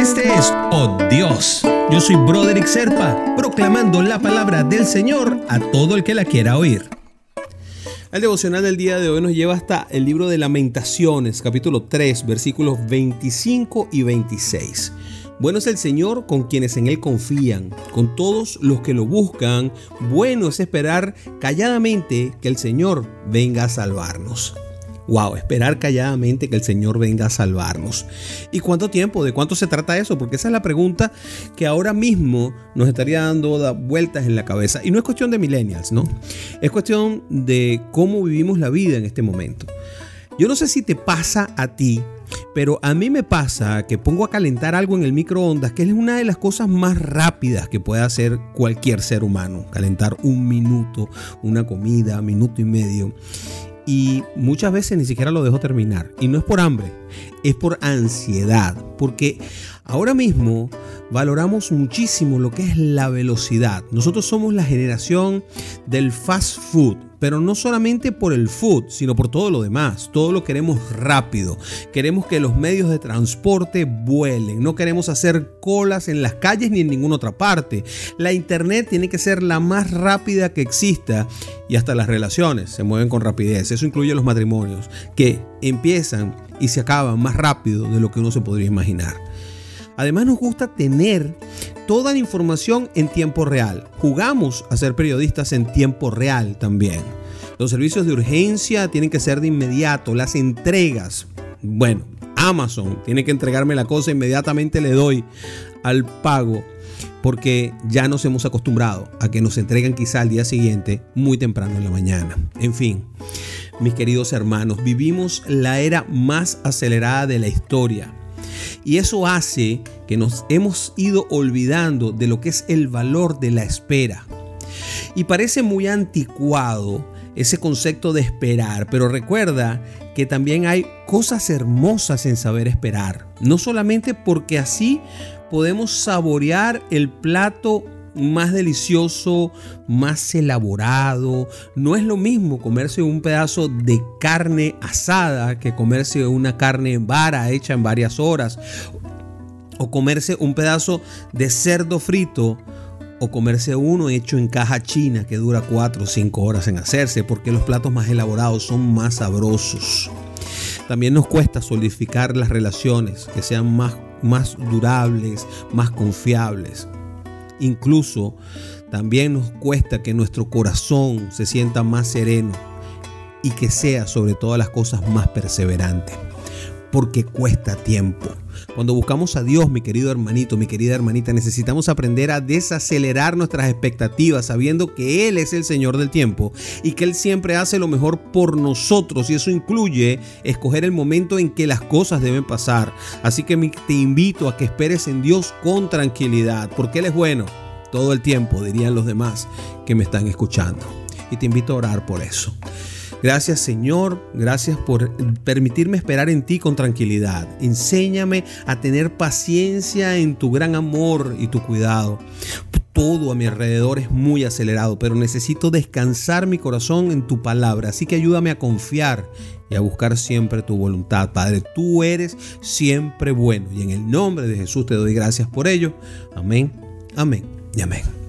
Este es Oh Dios. Yo soy Broderick Serpa, proclamando la palabra del Señor a todo el que la quiera oír. El devocional del día de hoy nos lleva hasta el libro de Lamentaciones, capítulo 3, versículos 25 y 26. Bueno es el Señor con quienes en Él confían, con todos los que lo buscan. Bueno es esperar calladamente que el Señor venga a salvarnos. Wow, esperar calladamente que el Señor venga a salvarnos. ¿Y cuánto tiempo? ¿De cuánto se trata eso? Porque esa es la pregunta que ahora mismo nos estaría dando vueltas en la cabeza. Y no es cuestión de millennials, ¿no? Es cuestión de cómo vivimos la vida en este momento. Yo no sé si te pasa a ti, pero a mí me pasa que pongo a calentar algo en el microondas, que es una de las cosas más rápidas que puede hacer cualquier ser humano. Calentar un minuto, una comida, minuto y medio y muchas veces ni siquiera lo dejo terminar. Y no es por hambre, es por ansiedad, porque ahora mismo valoramos muchísimo lo que es la velocidad. Nosotros somos la generación del fast food pero no solamente por el food, sino por todo lo demás. Todo lo queremos rápido. Queremos que los medios de transporte vuelen. No queremos hacer colas en las calles ni en ninguna otra parte. La internet tiene que ser la más rápida que exista y hasta las relaciones se mueven con rapidez. Eso incluye los matrimonios que empiezan y se acaban más rápido de lo que uno se podría imaginar. Además nos gusta tener toda la información en tiempo real. Jugamos a ser periodistas en tiempo real también. Los servicios de urgencia tienen que ser de inmediato. Las entregas, bueno, Amazon tiene que entregarme la cosa inmediatamente le doy al pago porque ya nos hemos acostumbrado a que nos entreguen quizá al día siguiente muy temprano en la mañana. En fin, mis queridos hermanos, vivimos la era más acelerada de la historia. Y eso hace que nos hemos ido olvidando de lo que es el valor de la espera. Y parece muy anticuado ese concepto de esperar, pero recuerda que también hay cosas hermosas en saber esperar. No solamente porque así podemos saborear el plato más delicioso, más elaborado. No es lo mismo comerse un pedazo de carne asada que comerse una carne en vara hecha en varias horas. O comerse un pedazo de cerdo frito o comerse uno hecho en caja china que dura 4 o 5 horas en hacerse porque los platos más elaborados son más sabrosos. También nos cuesta solidificar las relaciones que sean más, más durables, más confiables. Incluso también nos cuesta que nuestro corazón se sienta más sereno y que sea sobre todas las cosas más perseverante. Porque cuesta tiempo. Cuando buscamos a Dios, mi querido hermanito, mi querida hermanita, necesitamos aprender a desacelerar nuestras expectativas sabiendo que Él es el Señor del tiempo y que Él siempre hace lo mejor por nosotros y eso incluye escoger el momento en que las cosas deben pasar. Así que te invito a que esperes en Dios con tranquilidad porque Él es bueno todo el tiempo, dirían los demás que me están escuchando. Y te invito a orar por eso. Gracias Señor, gracias por permitirme esperar en ti con tranquilidad. Enséñame a tener paciencia en tu gran amor y tu cuidado. Todo a mi alrededor es muy acelerado, pero necesito descansar mi corazón en tu palabra. Así que ayúdame a confiar y a buscar siempre tu voluntad. Padre, tú eres siempre bueno. Y en el nombre de Jesús te doy gracias por ello. Amén, amén y amén.